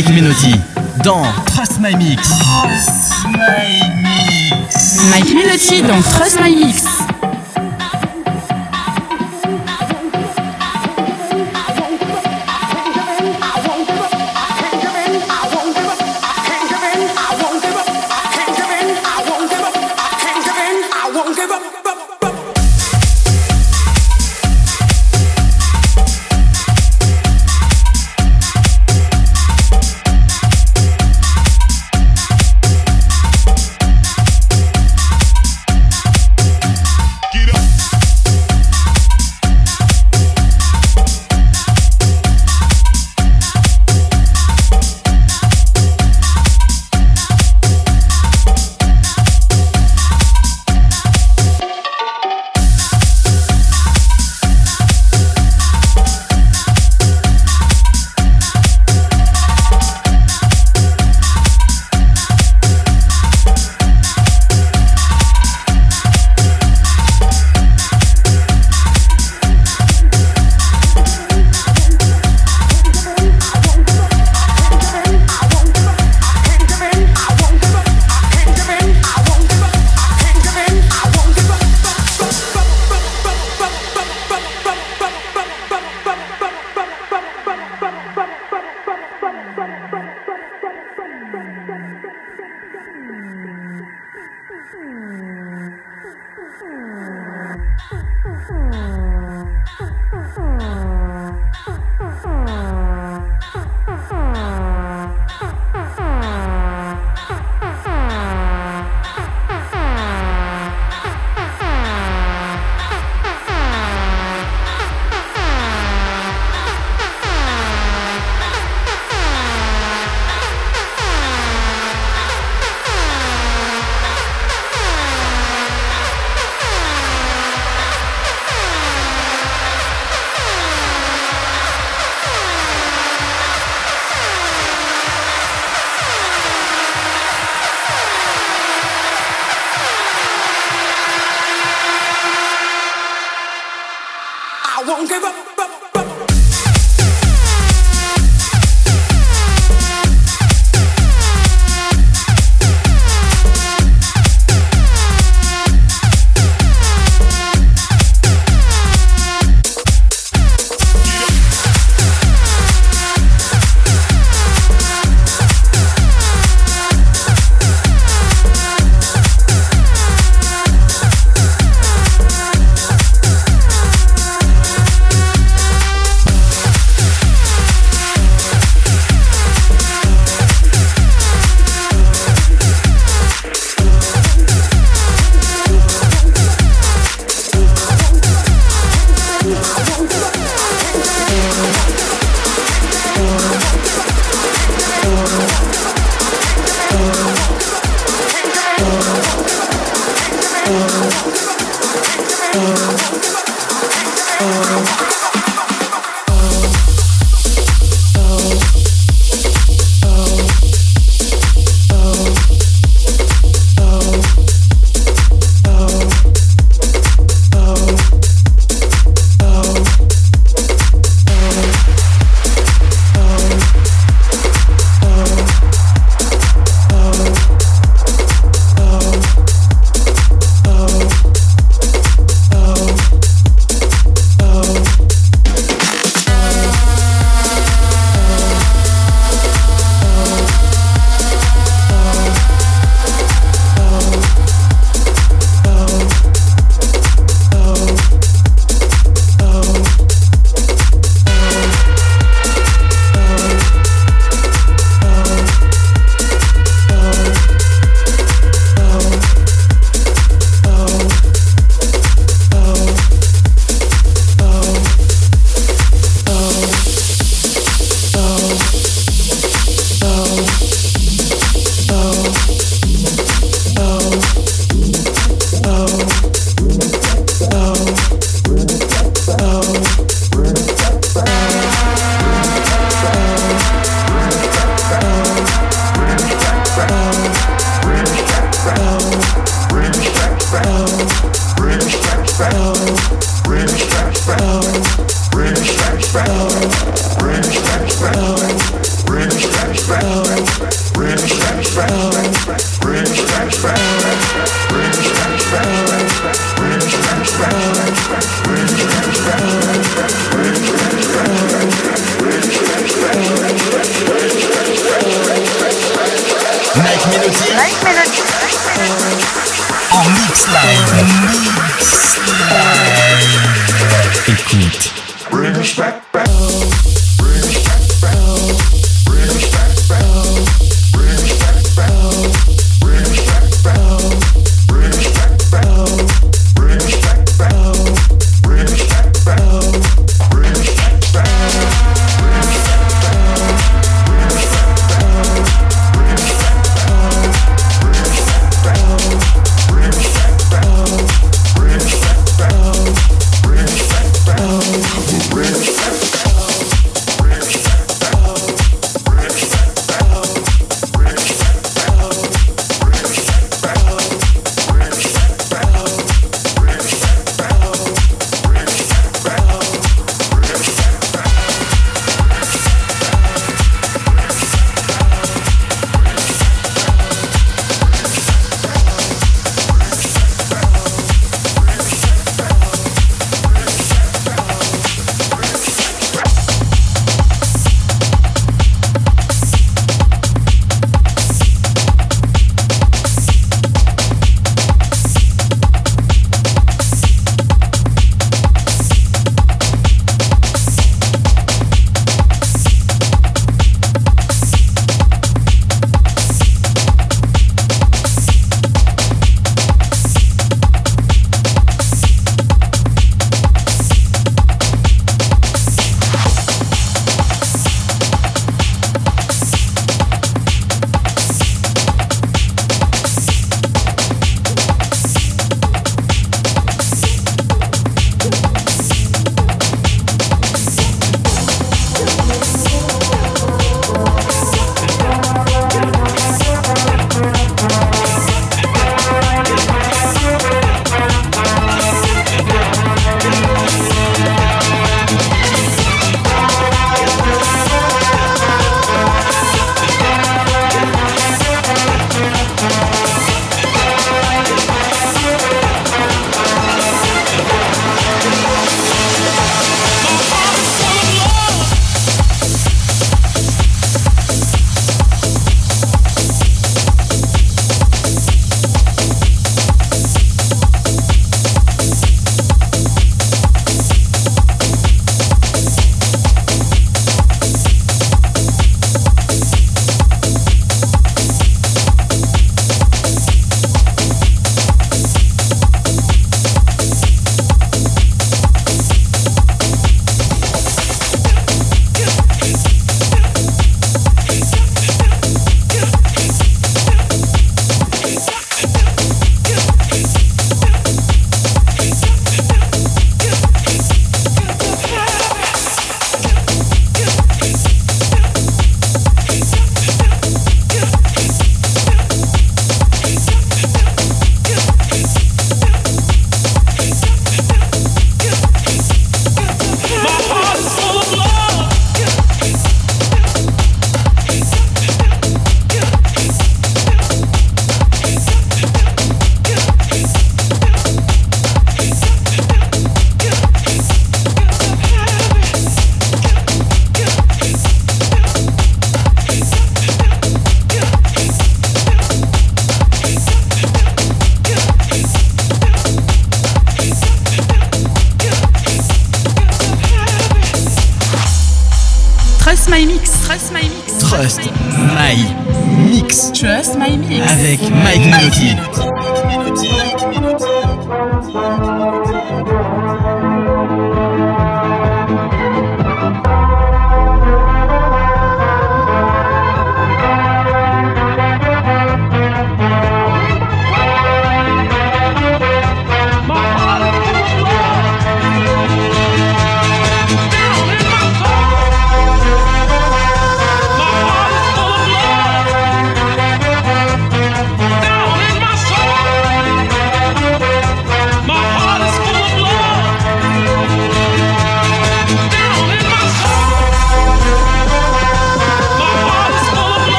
Mike Menotti dans Trust My Mix. Trust my mix. Mike Menotti dans Trust My Mix.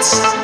Chance.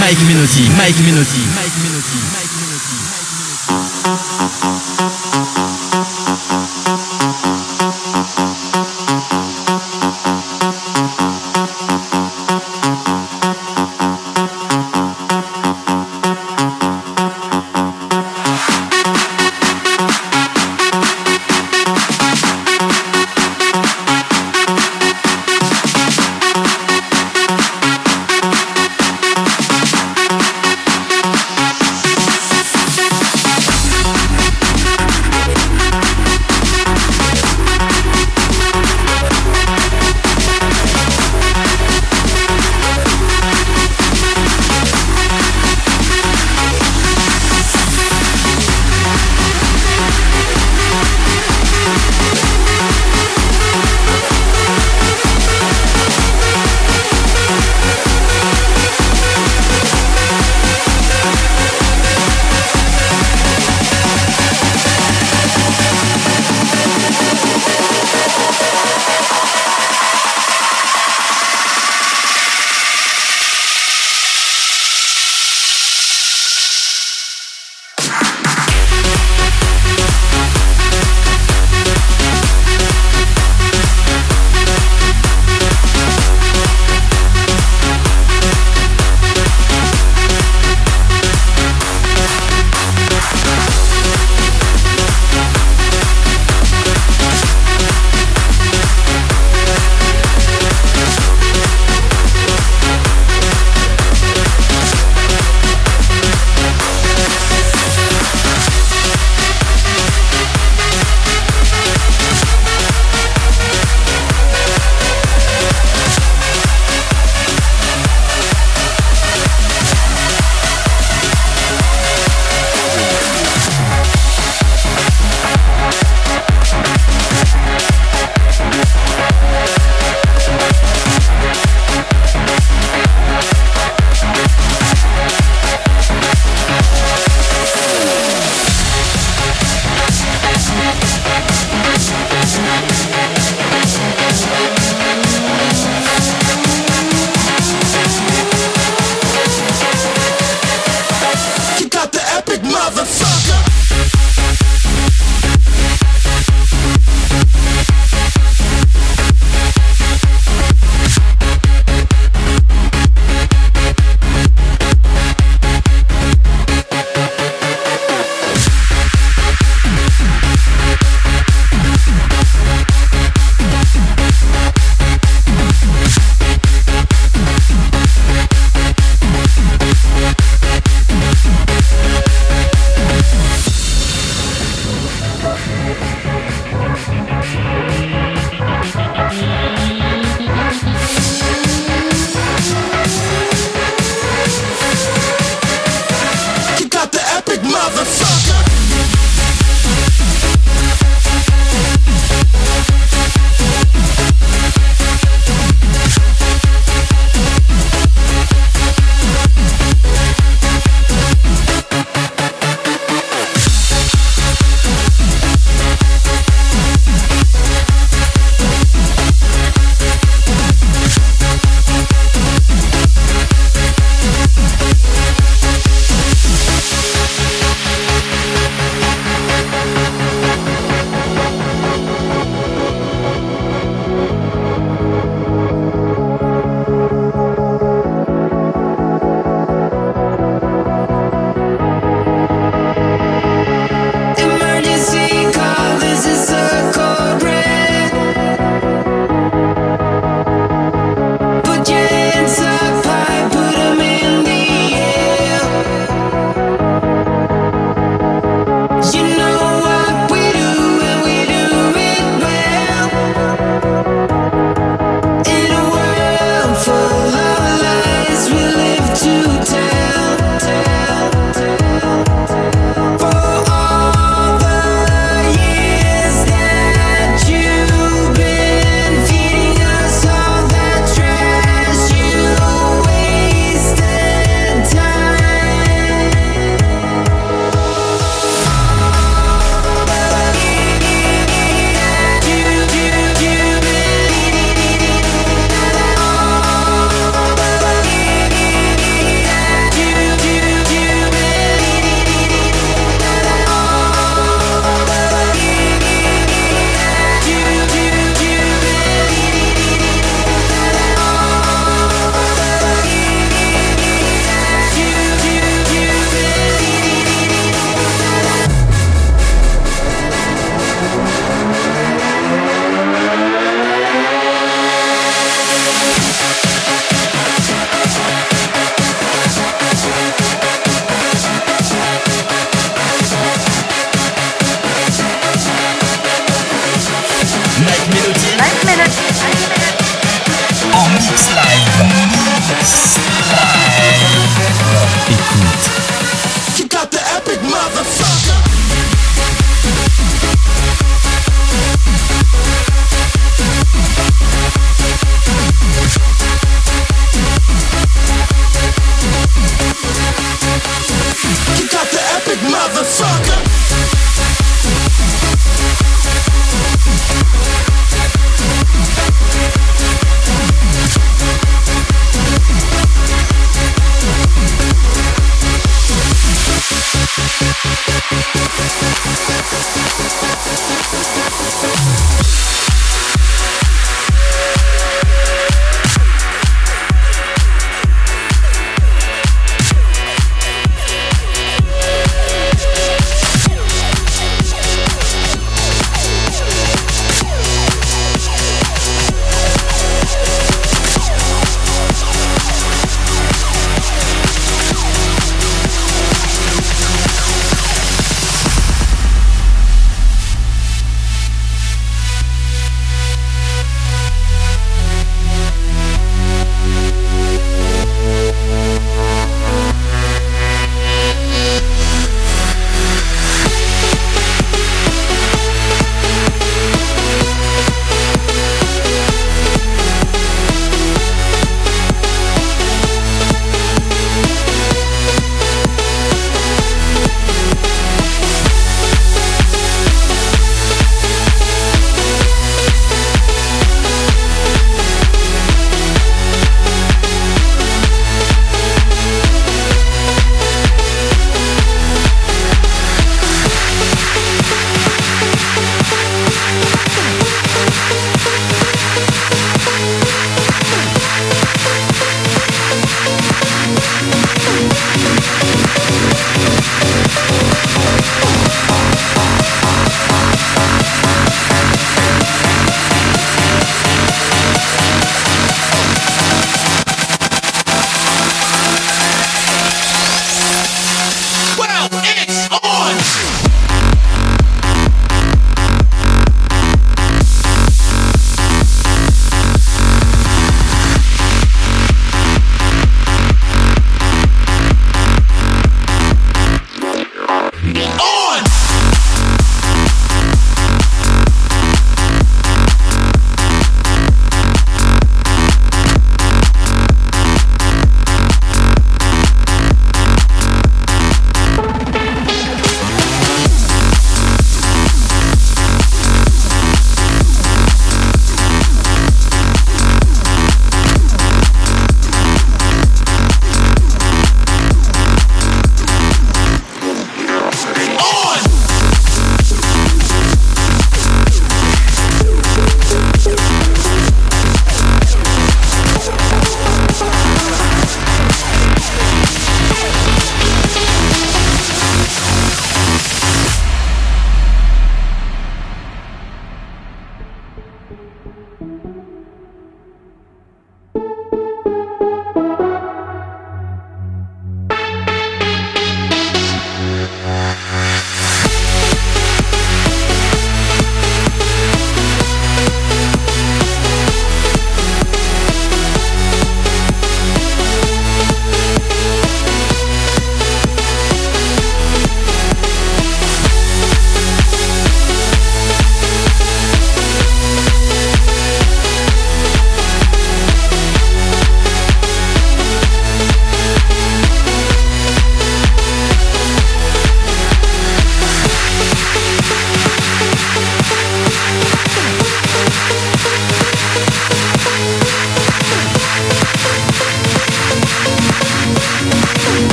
Mike Menotti, Mike Menotti,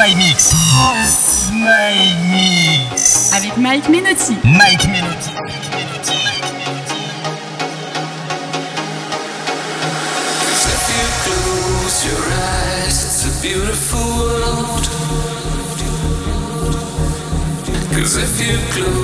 My Mix. My Mix. Avec Mike Menotti. Mike Melody. Cause if you close your eyes, it's a beautiful world. Cause if you close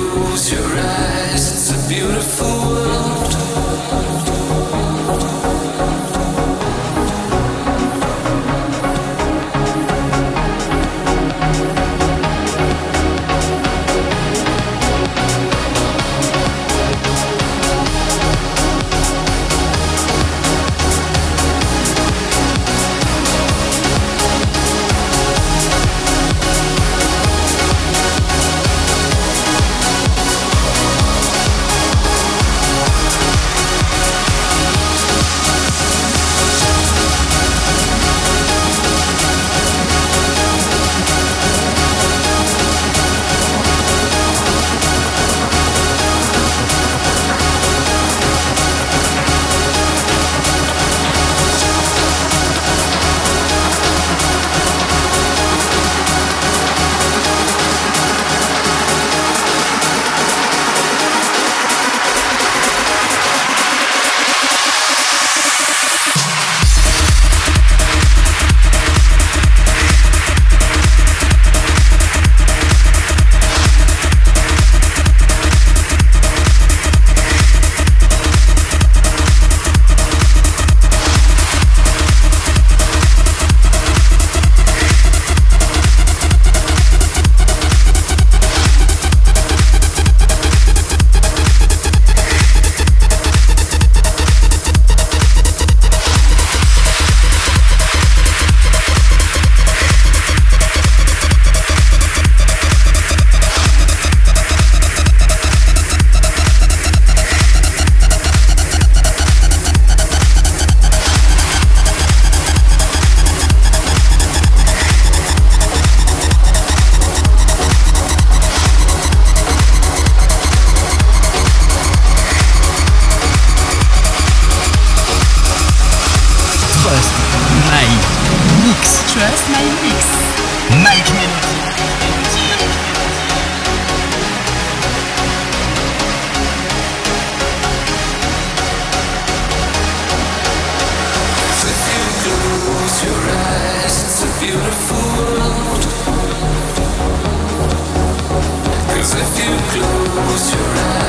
close your eyes,